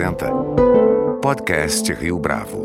apresenta Podcast Rio Bravo.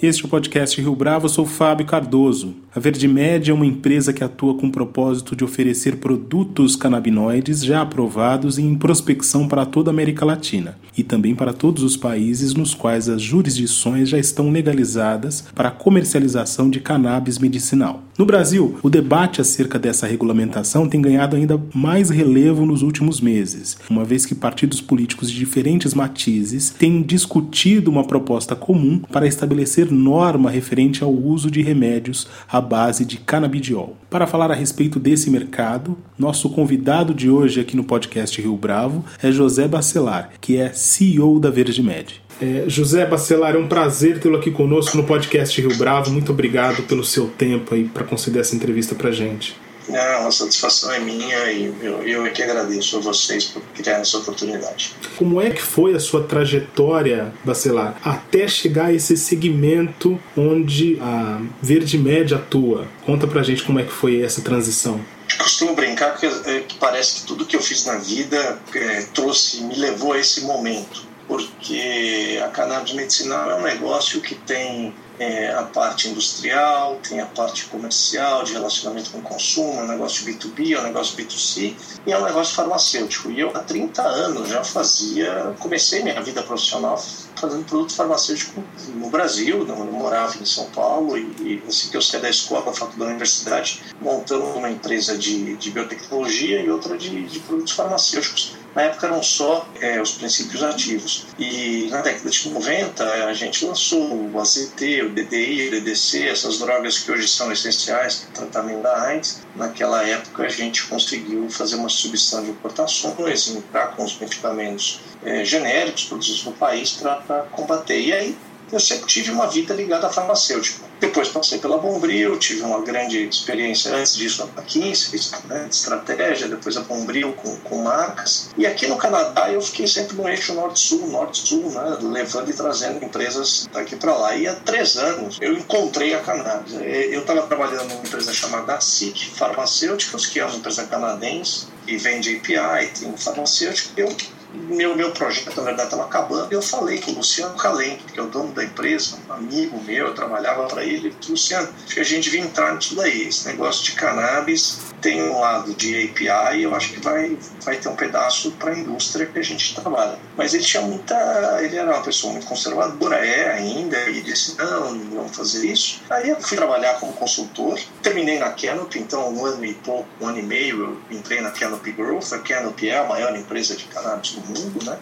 Este é o podcast Rio Bravo, eu sou Fábio Cardoso. A Verde Média é uma empresa que atua com o propósito de oferecer produtos canabinoides já aprovados e em prospecção para toda a América Latina e também para todos os países nos quais as jurisdições já estão legalizadas para a comercialização de cannabis medicinal. No Brasil, o debate acerca dessa regulamentação tem ganhado ainda mais relevo nos últimos meses, uma vez que partidos políticos de diferentes matizes têm discutido uma proposta comum para estabelecer norma referente ao uso de remédios à base de canabidiol. Para falar a respeito desse mercado, nosso convidado de hoje aqui no podcast Rio Bravo é José Bacelar, que é CEO da Verde Med. É, José Bacelar, é um prazer tê-lo aqui conosco no podcast Rio Bravo. Muito obrigado pelo seu tempo aí para conceder essa entrevista para gente. Não, a satisfação é minha e eu, eu é que agradeço a vocês por criar essa oportunidade. Como é que foi a sua trajetória, Bacelar, até chegar a esse segmento onde a Verde Média atua? Conta pra gente como é que foi essa transição. Costumo brincar é, que parece que tudo que eu fiz na vida é, trouxe, me levou a esse momento porque a cannabis medicinal é um negócio que tem é, a parte industrial, tem a parte comercial, de relacionamento com o consumo, é um negócio B2B, é um negócio B2C e é um negócio farmacêutico. E eu, há 30 anos, já fazia, comecei minha vida profissional fazendo produto farmacêutico no Brasil, eu morava em São Paulo e, e assim que eu saí da escola, da universidade, montando uma empresa de, de biotecnologia e outra de, de produtos farmacêuticos na época eram só é, os princípios ativos. E na década de 90 a gente lançou o AZT, o DDI, o DDC, essas drogas que hoje são essenciais para o tratamento da AIDS. Naquela época a gente conseguiu fazer uma substituição de importações, entrar com os medicamentos é, genéricos produzidos no país para combater. E aí eu sempre tive uma vida ligada à farmacêutica. Depois passei pela Bombril, tive uma grande experiência antes disso na McKinsey, né, de estratégia, depois a Bombril com, com marcas. E aqui no Canadá eu fiquei sempre no eixo norte-sul, norte-sul, né, levando e trazendo empresas daqui para lá. E há três anos eu encontrei a cannabis. Eu estava trabalhando numa empresa chamada SIC Farmacêuticos, que é uma empresa canadense e vende API, tem farmacêutico. Eu meu, meu projeto, na verdade, estava acabando. Eu falei com o Luciano Calento, que é o dono da empresa, um amigo meu, eu trabalhava para ele. Luciano, acho que a gente devia entrar nisso daí. Esse negócio de cannabis tem um lado de API, eu acho que vai, vai ter um pedaço para a indústria que a gente trabalha. Mas ele tinha muita. Ele era uma pessoa muito conservadora, é ainda, e disse: não, não vamos fazer isso. Aí eu fui trabalhar como consultor, terminei na Canopy, então um ano e pouco, um ano e meio, eu entrei na Canopy Growth. A Canopy é a maior empresa de cannabis do mundo, né?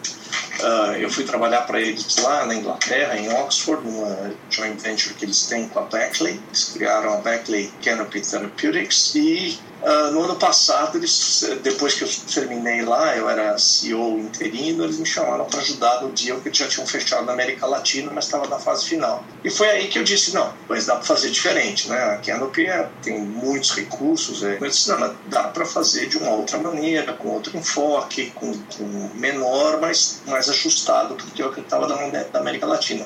Uh, eu fui trabalhar para eles lá na Inglaterra, em Oxford, numa joint venture que eles têm com a Beckley. Eles criaram a Beckley Canopy Therapeutics e Uh, no ano passado, eles, depois que eu terminei lá, eu era CEO interino, eles me chamaram para ajudar no deal que eles já tinham fechado na América Latina, mas estava na fase final. E foi aí que eu disse, não, mas dá para fazer diferente, né? A Canopy é, tem muitos recursos, é, eu disse, não, dá para fazer de uma outra maneira, com outro enfoque, com, com menor, mas mais ajustado, porque eu estava da América Latina.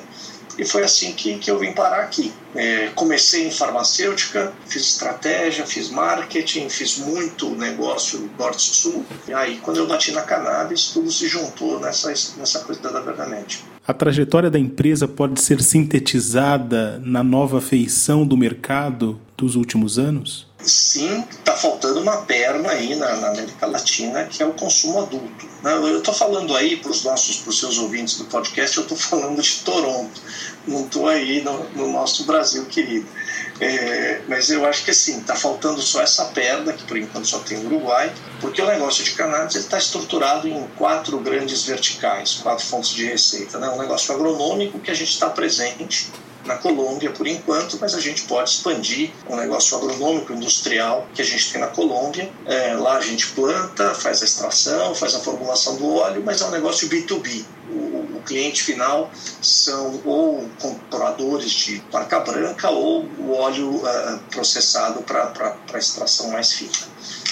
E foi assim que, que eu vim parar aqui. É, comecei em farmacêutica, fiz estratégia, fiz marketing, fiz muito negócio norte-sul. E aí, quando eu bati na cannabis, tudo se juntou nessa, nessa coisa da Verdamente. A trajetória da empresa pode ser sintetizada na nova feição do mercado dos últimos anos? Sim, está faltando uma perna aí na, na, América Latina, que é o consumo adulto. Né? Eu estou falando aí para os nossos, para os seus ouvintes do podcast, eu estou falando de Toronto, não estou aí no, no, nosso Brasil querido. É, mas eu acho que assim, está faltando só essa perna, que por enquanto só tem o Uruguai, porque o negócio de cannabis está estruturado em quatro grandes verticais, quatro fontes de receita. Né? Um negócio agronômico que a gente está presente, na Colômbia por enquanto, mas a gente pode expandir um negócio agronômico industrial que a gente tem na Colômbia. É, lá a gente planta, faz a extração, faz a formulação do óleo, mas é um negócio B2B. O, o cliente final são ou compradores de placa branca ou o óleo uh, processado para extração mais fina.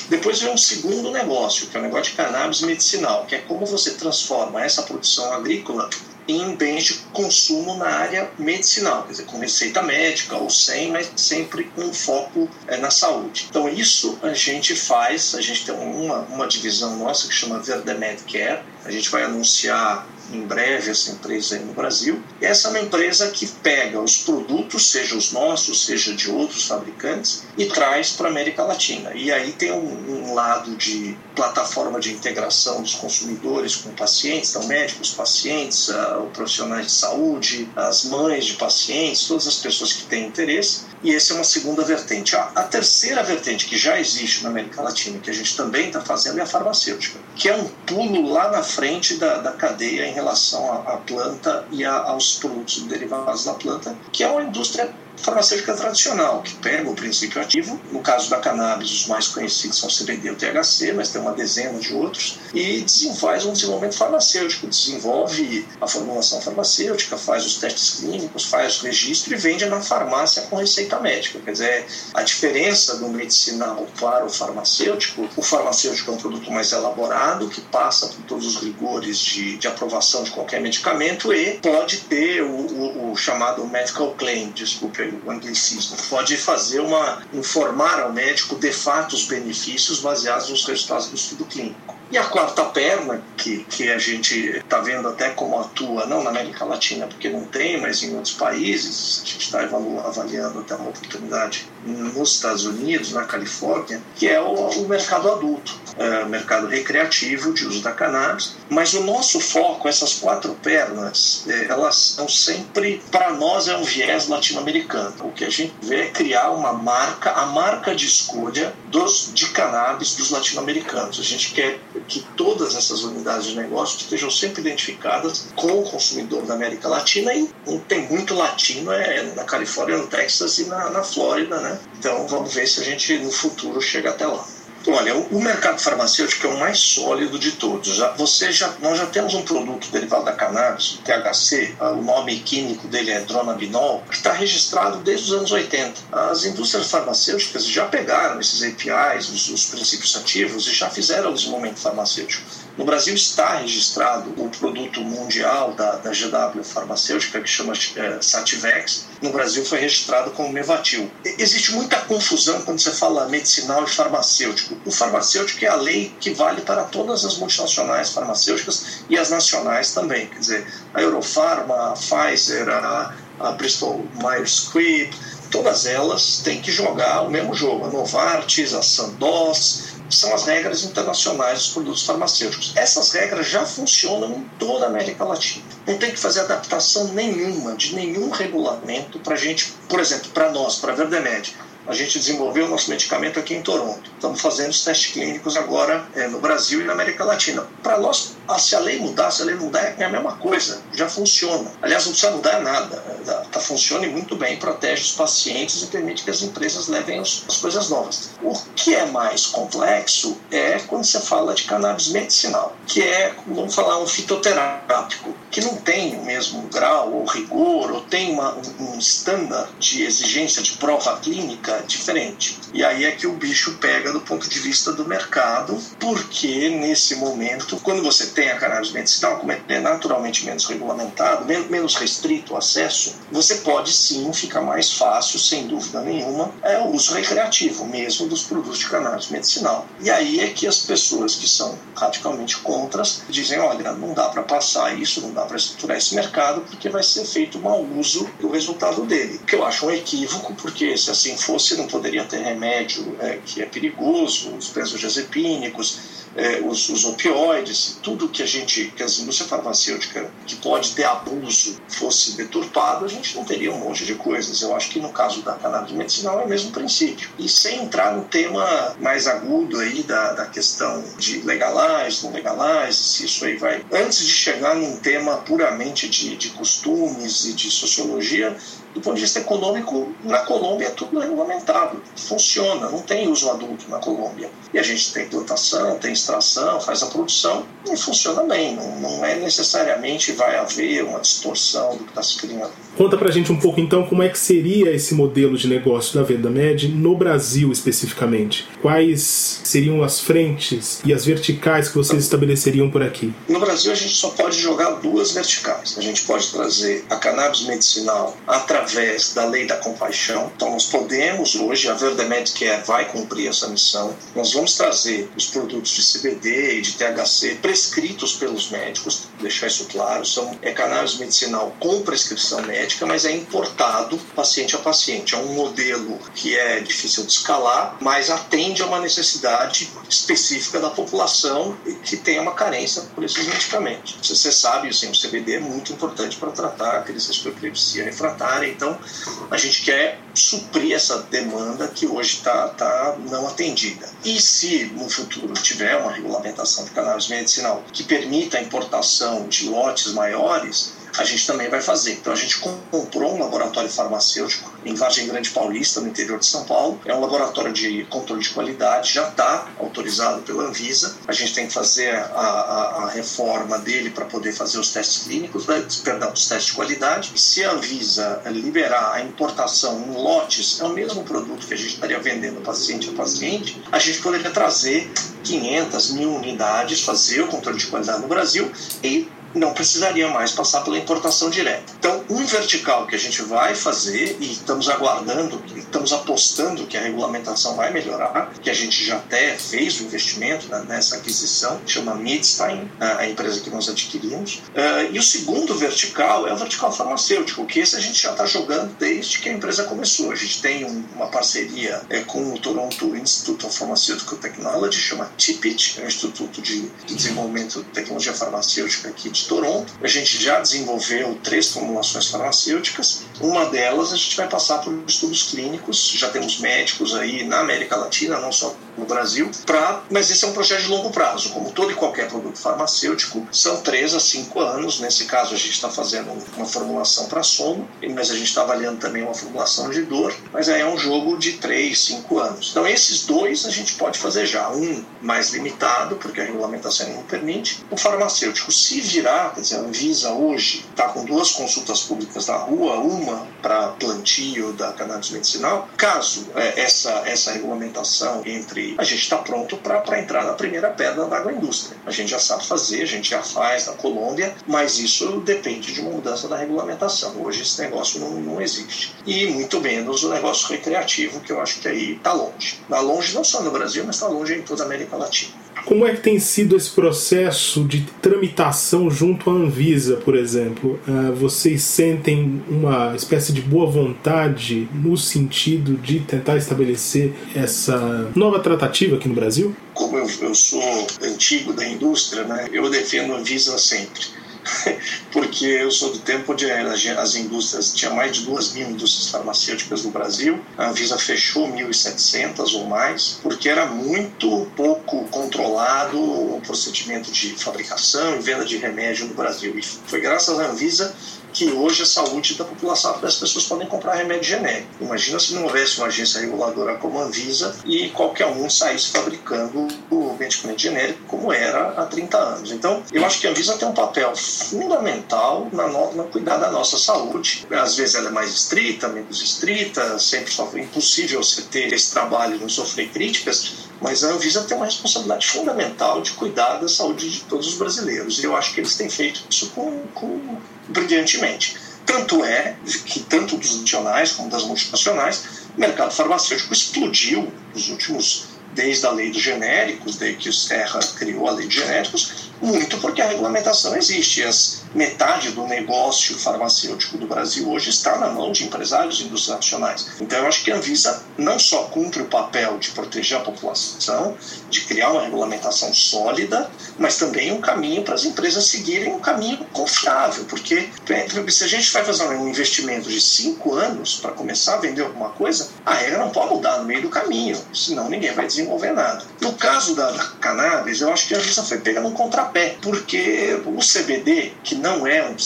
Depois vem um segundo negócio, que é o negócio de cannabis medicinal, que é como você transforma essa produção agrícola em bens de consumo na área medicinal, quer dizer, com receita médica ou sem, mas sempre com foco é, na saúde. Então, isso a gente faz, a gente tem uma, uma divisão nossa que chama Verdemed Care, a gente vai anunciar em breve essa empresa aí no Brasil. Essa é uma empresa que pega os produtos, seja os nossos, seja de outros fabricantes, e traz para a América Latina. E aí tem um, um, lado de plataforma de integração dos consumidores com pacientes, então médicos, pacientes, uh, profissionais de saúde, as mães de pacientes, todas as pessoas que têm interesse e essa é uma segunda vertente. A, a, terceira vertente que já existe na América Latina, que a gente também está fazendo, é a farmacêutica, que é um pulo lá na frente da, da cadeia em relação à, planta e a, aos produtos derivados da planta, que é uma indústria farmacêutica tradicional, que pega o princípio ativo, no caso da cannabis, os mais conhecidos são CBD e o THC, mas tem uma dezena de outros, e desenvolve um desenvolvimento farmacêutico, desenvolve a formulação farmacêutica, faz os testes clínicos, faz o registro e vende na farmácia com receita médica. Quer dizer, a diferença do medicinal para o farmacêutico, o farmacêutico é um produto mais elaborado, que passa por todos os rigores de, de aprovação de qualquer medicamento e pode ter o, o, o chamado medical claim, desculpe o anglicismo, pode fazer uma informar ao médico de fato os benefícios baseados nos resultados do estudo clínico. E a quarta perna, que, que a gente está vendo até como atua, não na América Latina, porque não tem, mas em outros países, a gente está avaliando até uma oportunidade nos Estados Unidos, na Califórnia, que é o, o mercado adulto, é, mercado recreativo de uso da cannabis. Mas o nosso foco, essas quatro pernas, é, elas são sempre, para nós, é um viés latino-americano. O que a gente vê é criar uma marca, a marca de escolha dos, de cannabis dos latino-americanos. A gente quer que todas essas unidades de negócio estejam sempre identificadas com o consumidor da América Latina e tem muito latino é na Califórnia, no Texas e na, na Flórida, né? Então vamos ver se a gente no futuro chega até lá. Olha, o mercado farmacêutico é o mais sólido de todos. Já, você já, nós já temos um produto derivado da cannabis, o THC, ah, o nome químico dele é dronabinol, que está registrado desde os anos 80. As indústrias farmacêuticas já pegaram esses APIs, os, os princípios ativos, e já fizeram o desenvolvimento farmacêutico. No Brasil está registrado o produto mundial da, da GW farmacêutica, que chama é, Sativex. No Brasil foi registrado como Mevatil. Existe muita confusão quando você fala medicinal e farmacêutico. O farmacêutico é a lei que vale para todas as multinacionais farmacêuticas e as nacionais também. Quer dizer, a Eurofarma, a Pfizer, a, a Bristol Myers Squibb, todas elas têm que jogar o mesmo jogo. A Novartis, a Sandoz, são as regras internacionais dos produtos farmacêuticos. Essas regras já funcionam em toda a América Latina. Não tem que fazer adaptação nenhuma de nenhum regulamento para gente, por exemplo, para nós, para a Verdemed a gente desenvolveu o nosso medicamento aqui em Toronto. Estamos fazendo os testes clínicos agora é, no Brasil e na América Latina. Para nós, ah, se a lei mudar, se a lei mudar, é a mesma coisa, já funciona. Aliás, não precisa mudar nada. Tá, tá funciona muito bem, protege os pacientes e permite que as empresas levem as coisas novas. O que é mais complexo é quando você fala de cannabis medicinal, que é, vamos falar, um fitoterápico, que não tem o mesmo grau ou rigor, ou tem uma, um estándar de exigência de prova clínica diferente. E aí é que o bicho pega do ponto de vista do mercado, porque nesse momento, quando você tem a cannabis medicinal, como é naturalmente menos regulamentado, menos restrito o acesso, você pode sim ficar mais fácil, sem dúvida nenhuma, é o uso recreativo mesmo dos produtos de cannabis medicinal. E aí é que as pessoas que são radicalmente contras dizem: olha, não dá para passar isso, não dá para estruturar esse mercado, porque vai ser feito mau uso do resultado dele. Que eu acho um equívoco, porque se assim fosse, você não poderia ter remédio é, que é perigoso, os benzodiazepínicos, é, os, os, opioides, tudo que a gente, que a indústria farmacêutica que pode ter abuso fosse deturpado, a gente não teria um monte de coisas. Eu acho que no caso da cannabis medicinal é o mesmo princípio. E sem entrar no tema mais agudo aí da, da questão de legalize, não legalize, se isso aí vai. Antes de chegar num tema puramente de, de costumes e de sociologia, do ponto de vista econômico, na Colômbia é tudo regulamentado, funciona, não tem uso adulto na Colômbia. E a gente tem plantação, tem extração, faz a produção e funciona bem. Não, não é necessariamente vai haver uma distorção do que está se criando. Conta pra gente um pouco então como é que seria esse modelo de negócio da Venda Med no Brasil especificamente. Quais seriam as frentes e as verticais que vocês estabeleceriam por aqui? No Brasil a gente só pode jogar duas verticais. A gente pode trazer a cannabis medicinal através da lei da compaixão. Então nós podemos hoje, a Verde Medicare vai cumprir essa missão. Nós vamos trazer os produtos de CBD e de THC prescritos pelos médicos, deixar isso claro, são é cannabis medicinal com prescrição médica, mas é importado paciente a paciente. É um modelo que é difícil de escalar, mas atende a uma necessidade específica da população que tem uma carência por esses medicamentos. Você sabe, assim, o CBD é muito importante para tratar a crise de epilepsia refratária, então a gente quer suprir essa demanda que hoje está tá não atendida. E se no futuro tiver uma regulamentação de cannabis medicinal que permita a importação de lotes maiores, a gente também vai fazer. Então a gente comprou um laboratório farmacêutico em Vargem Grande Paulista, no interior de São Paulo. É um laboratório de controle de qualidade, já está autorizado pela Anvisa. A gente tem que fazer a, a, a reforma dele para poder fazer os testes clínicos, né? perdão, os testes de qualidade. E se a Anvisa liberar a importação em lotes, é o mesmo produto que a gente estaria vendendo paciente a paciente, a gente poderia trazer 500 mil unidades, fazer o controle de qualidade no Brasil e não precisaria mais passar pela importação direta. Então, um vertical que a gente vai fazer e estamos aguardando, estamos apostando que a regulamentação vai melhorar, que a gente já até fez o investimento nessa aquisição, chama Midstein, a empresa que nós adquirimos. Uh, e o segundo vertical é o vertical farmacêutico, que esse a gente já está jogando desde que a empresa começou. A gente tem um, uma parceria é, com o Toronto Institute of Pharmaceutical Technology, chama TIPIT, é um Instituto de, de Desenvolvimento de Tecnologia Farmacêutica aqui de Toronto. A gente já desenvolveu três formulações farmacêuticas. Uma delas a gente vai passar por estudos clínicos. Já temos médicos aí na América Latina, não só no Brasil, pra, mas esse é um projeto de longo prazo. Como todo e qualquer produto farmacêutico, são três a cinco anos. Nesse caso, a gente está fazendo uma formulação para sono, mas a gente está avaliando também uma formulação de dor. Mas aí é um jogo de três, cinco anos. Então, esses dois a gente pode fazer já. Um mais limitado, porque a regulamentação não permite. O farmacêutico, se virar, quer dizer, a Anvisa hoje está com duas consultas públicas na rua, uma para plantio da cannabis medicinal. Caso é, essa, essa regulamentação entre a gente está pronto para entrar na primeira pedra da agroindústria. A gente já sabe fazer, a gente já faz na Colômbia, mas isso depende de uma mudança da regulamentação. Hoje esse negócio não, não existe. E muito menos o negócio recreativo, que eu acho que aí está longe. Está longe não só no Brasil, mas está longe em toda a América Latina. Como é que tem sido esse processo de tramitação junto à Anvisa, por exemplo? Uh, vocês sentem uma espécie de boa vontade no sentido de tentar estabelecer essa nova tratativa aqui no Brasil? Como eu, eu sou antigo da indústria, né, eu defendo a Anvisa sempre porque eu sou do tempo onde as indústrias, tinha mais de duas mil indústrias farmacêuticas no Brasil, a Anvisa fechou 1.700 ou mais, porque era muito pouco controlado o procedimento de fabricação e venda de remédio no Brasil. E foi graças à Anvisa que hoje a saúde da população, as pessoas podem comprar remédio genérico. Imagina se não houvesse uma agência reguladora como a Anvisa e qualquer um saísse fabricando o medicamento genérico como era há 30 anos. Então, eu acho que a Anvisa tem um papel fundamental na, no, cuidar da nossa saúde. Às vezes ela é mais estrita, menos estrita, sempre é impossível você ter esse trabalho e não sofrer críticas, mas a Anvisa tem uma responsabilidade fundamental de cuidar da saúde de todos os brasileiros. E eu acho que eles têm feito isso com, com brilhantemente. Tanto é que, tanto dos nacionais como das multinacionais, o mercado farmacêutico explodiu nos últimos, desde a lei dos genéricos, desde que o Serra criou a lei de genéricos, muito porque a regulamentação existe. As, metade do negócio farmacêutico do Brasil hoje está na mão de empresários indústrias nacionais. Então, eu acho que a Anvisa não só cumpre o papel de proteger a população, de criar uma regulamentação sólida, mas também um caminho para as empresas seguirem um caminho confiável, porque se a gente vai fazer um investimento de cinco anos para começar a vender alguma coisa, a regra não pode mudar no meio do caminho, senão ninguém vai desenvolver nada. No caso da, da cannabis, eu acho que a Anvisa foi pega num contrapé, porque o CBD, que não é um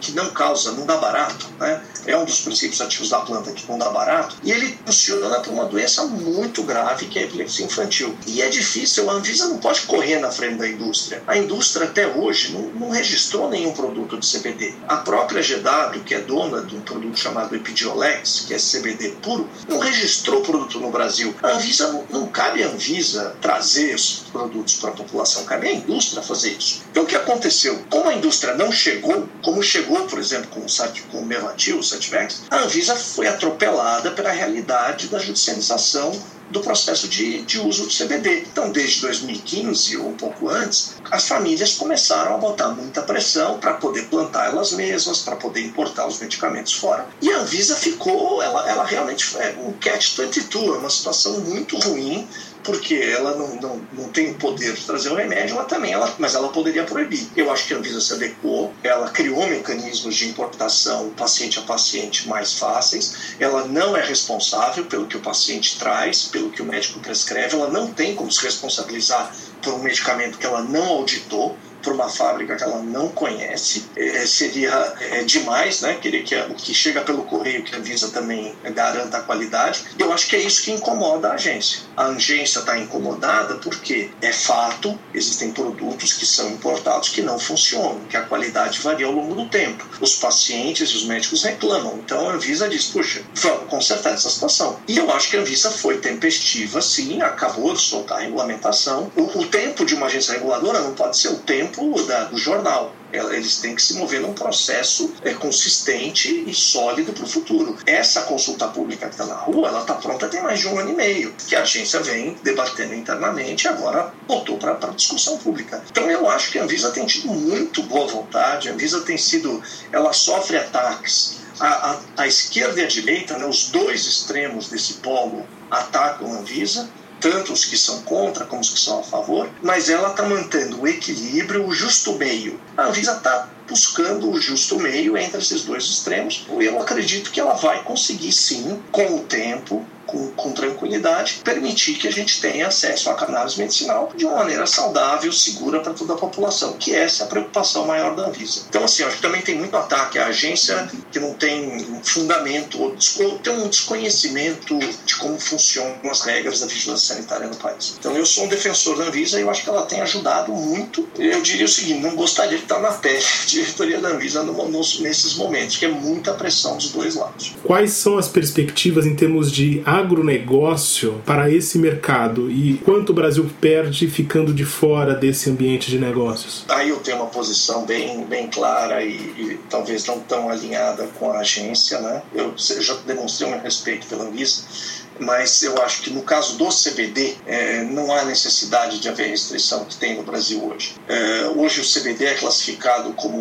que não causa, não dá barato, né? é um dos princípios ativos da planta que não dá barato, e ele funciona para uma doença muito grave que é a epilepsia infantil. E é difícil, a Anvisa não pode correr na frente da indústria. A indústria até hoje não, não registrou nenhum produto de CBD. A própria GW, que é dona de um produto chamado Epidiolex, que é CBD puro, não registrou produto no Brasil. A Anvisa não, não cabe a Anvisa trazer os produtos para a população, cabe à indústria fazer isso. Então o que aconteceu? Como a indústria não chegou, como chegou, por exemplo, com o, com o Mevatil, o Sativex, a Anvisa foi atropelada pela realidade da judicialização do processo de, de uso do CBD. Então, desde 2015 ou um pouco antes, as famílias começaram a botar muita pressão para poder plantar elas mesmas, para poder importar os medicamentos fora. E a Anvisa ficou, ela, ela realmente é um catch-22, é uma situação muito ruim porque ela não, não, não tem o poder de trazer o remédio, ela também, ela, mas ela poderia proibir. Eu acho que a Anvisa se adequou, ela criou mecanismos de importação paciente a paciente mais fáceis, ela não é responsável pelo que o paciente traz, pelo que o médico prescreve, ela não tem como se responsabilizar por um medicamento que ela não auditou, para uma fábrica que ela não conhece. É, seria é, demais, né? Querer que o que chega pelo correio, que a Visa também garanta a qualidade. Eu acho que é isso que incomoda a agência. A agência está incomodada porque é fato, existem produtos que são importados que não funcionam, que a qualidade varia ao longo do tempo. Os pacientes e os médicos reclamam. Então a Anvisa diz: puxa, vamos consertar essa situação. E eu acho que a Anvisa foi tempestiva, sim, acabou de soltar a regulamentação. O, o tempo de uma agência reguladora não pode ser o tempo tempo da, do jornal. Eles têm que se mover num processo é, consistente e sólido para o futuro. Essa consulta pública que está na rua, ela está pronta tem mais de um ano e meio, que a agência vem debatendo internamente e agora botou para discussão pública. Então eu acho que a Anvisa tem tido muito boa vontade, a Anvisa tem sido, ela sofre ataques. A, a, a esquerda e a direita, né, os dois extremos desse polo, atacam a Anvisa tanto os que são contra como os que são a favor, mas ela está mantendo o equilíbrio, o justo meio. A Anvisa está buscando o justo meio entre esses dois extremos. Eu acredito que ela vai conseguir sim, com o tempo, com, com, tranquilidade, permitir que a gente tenha acesso à cannabis medicinal de uma maneira saudável, segura para toda a população, que essa é a preocupação maior da Anvisa. Então, assim, acho que também tem muito ataque à agência que não tem fundamento, ou tem um desconhecimento de como funcionam as regras da vigilância sanitária no país. Então, eu sou um defensor da Anvisa e eu acho que ela tem ajudado muito. Eu diria o seguinte: não gostaria de estar na pele de diretoria da Anvisa nesses momentos, que é muita pressão dos dois lados. Quais são as perspectivas em termos de agronegócio para esse mercado e quanto o Brasil perde ficando de fora desse ambiente de negócios? Aí eu tenho uma posição bem, bem clara e, e talvez não tão alinhada com a agência, né? Eu já demonstrei meu respeito pela Anvisa mas eu acho que no caso do CBD é, não há necessidade de haver restrição que tem no Brasil hoje. É, hoje o CBD é classificado como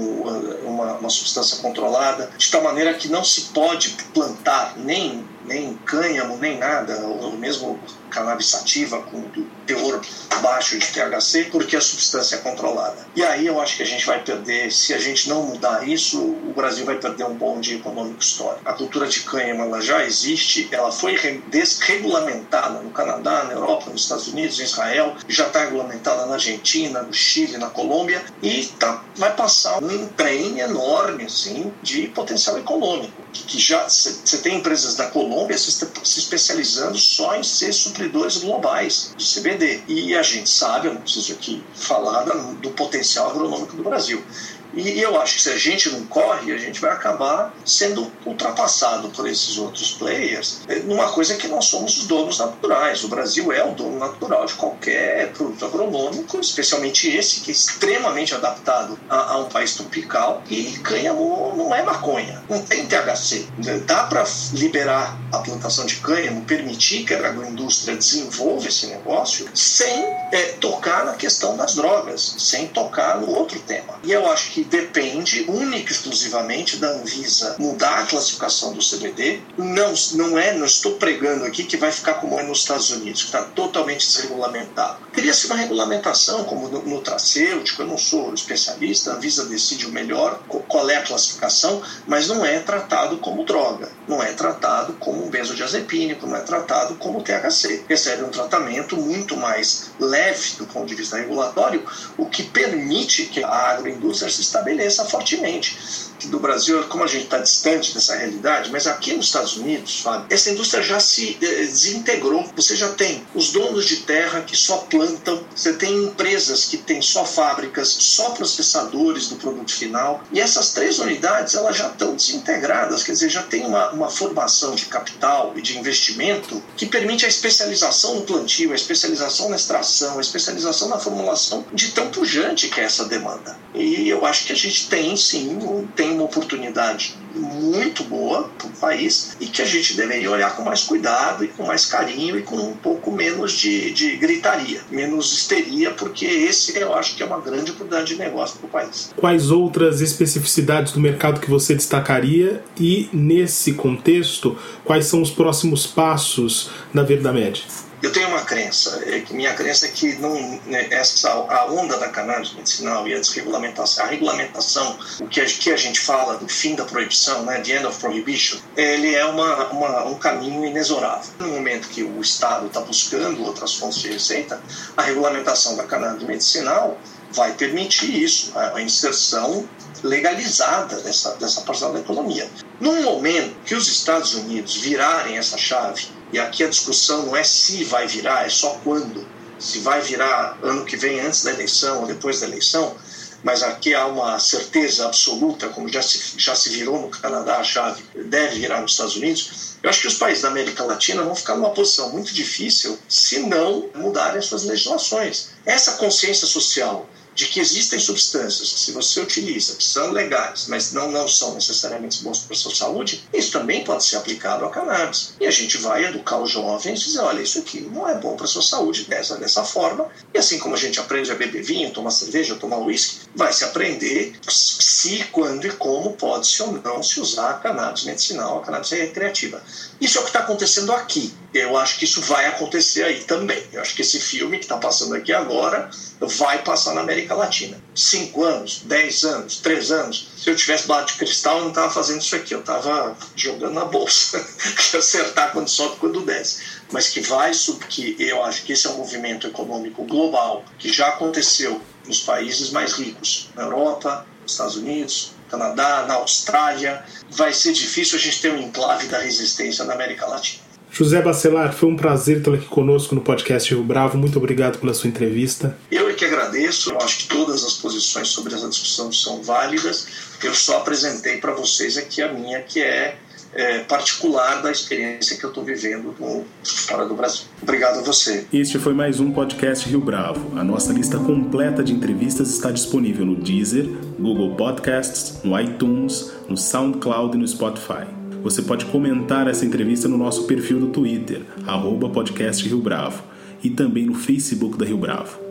uma, uma substância controlada, de tal maneira que não se pode plantar nem nem cânhamo, nem nada, ou mesmo cannabis sativa com teor baixo de THC, porque a substância é controlada. E aí eu acho que a gente vai perder, se a gente não mudar isso, o Brasil vai perder um bonde econômico histórico. A cultura de cânhamo ela já existe, ela foi desregulamentada no Canadá, na Europa, nos Estados Unidos, em Israel, já está regulamentada na Argentina, no Chile, na Colômbia, e tá, vai passar um trem enorme assim, de potencial econômico. Que já você tem empresas da Colômbia se, se especializando só em ser supridores globais de CBD. E a gente sabe, eu não preciso aqui falar do potencial agronômico do Brasil. E eu acho que se a gente não corre, a gente vai acabar sendo ultrapassado por esses outros players é, numa coisa que nós somos os donos naturais. O Brasil é o dono natural de qualquer produto agronômico, especialmente esse, que é extremamente adaptado a, a um país tropical. E cânhamo não é maconha, não tem THC. Dá para liberar a plantação de cânhamo, permitir que a agroindústria desenvolva esse negócio sem é, tocar na questão das drogas, sem tocar no outro tema. E eu acho que que depende única e exclusivamente da Anvisa mudar a classificação do CBD. Não, não é, não estou pregando aqui que vai ficar como é nos Estados Unidos, que está totalmente desregulamentado. Teria se uma regulamentação, como no, no tracêutico, eu não sou especialista, a Anvisa decide o melhor, qual é a classificação, mas não é tratado como droga, não é tratado como um benzodiazepínico, não é tratado como THC. Recebe um tratamento muito mais leve do ponto de vista regulatório, o que permite que a agroindústria se estabeleça fortemente. Do Brasil, como a gente está distante dessa realidade, mas aqui nos Estados Unidos, Fábio, essa indústria já se eh, desintegrou. Você já tem os donos de terra que só plantam, você tem empresas que têm só fábricas, só processadores do produto final, e essas três unidades elas já estão desintegradas, quer dizer, já tem uma, uma formação de capital e de investimento que permite a especialização no plantio, a especialização na extração, a especialização na formulação de tão pujante que é essa demanda. E eu acho que a gente tem sim, tem uma oportunidade muito boa para o país e que a gente deveria olhar com mais cuidado e com mais carinho e com um pouco menos de, de gritaria, menos histeria, porque esse eu acho que é uma grande oportunidade de negócio para o país. Quais outras especificidades do mercado que você destacaria e, nesse contexto, quais são os próximos passos da Verdamed? Eu tenho uma crença, é minha crença é que não, né, essa, a onda da cannabis medicinal e a desregulamentação, a regulamentação, o que a, que a gente fala do fim da proibição, né, the end of prohibition, ele é uma, uma, um caminho inexorável. No momento que o Estado está buscando outras fontes de receita, a regulamentação da cannabis medicinal vai permitir isso, a inserção legalizada dessa, dessa parcela da economia. Num momento que os Estados Unidos virarem essa chave, e aqui a discussão não é se vai virar, é só quando, se vai virar ano que vem antes da eleição ou depois da eleição, mas aqui há uma certeza absoluta, como já se, já se virou no Canadá, a chave deve virar nos Estados Unidos. Eu acho que os países da América Latina vão ficar numa posição muito difícil se não mudarem suas legislações. Essa consciência social de que existem substâncias que, se você utiliza, que são legais, mas não, não são necessariamente boas para a sua saúde, isso também pode ser aplicado ao cannabis. E a gente vai educar os jovens e dizer: olha, isso aqui não é bom para a sua saúde dessa, dessa forma. E assim como a gente aprende a beber vinho, tomar cerveja, tomar uísque, vai se aprender se, quando e como pode-se ou não se usar a cannabis medicinal, a cannabis recreativa. Isso é o que está acontecendo aqui. Eu acho que isso vai acontecer aí também. Eu acho que esse filme que está passando aqui agora vai passar na América Latina. Cinco anos, dez anos, três anos. Se eu tivesse bala de cristal, eu não estava fazendo isso aqui. Eu estava jogando na bolsa, acertar quando sobe quando desce. Mas que vai subir, que eu acho que esse é um movimento econômico global que já aconteceu nos países mais ricos, na Europa, nos Estados Unidos, Canadá, na Austrália. Vai ser difícil a gente ter um enclave da resistência na América Latina. José Bacelar, foi um prazer tê-lo aqui conosco no podcast Rio Bravo. Muito obrigado pela sua entrevista. Eu é que agradeço. Eu acho que todas as posições sobre essa discussão são válidas. Eu só apresentei para vocês aqui a minha, que é, é particular da experiência que eu estou vivendo no, fora do Brasil. Obrigado a você. Este foi mais um podcast Rio Bravo. A nossa lista completa de entrevistas está disponível no Deezer, Google Podcasts, no iTunes, no SoundCloud e no Spotify. Você pode comentar essa entrevista no nosso perfil do Twitter, arroba podcast Rio Bravo, e também no Facebook da Rio Bravo.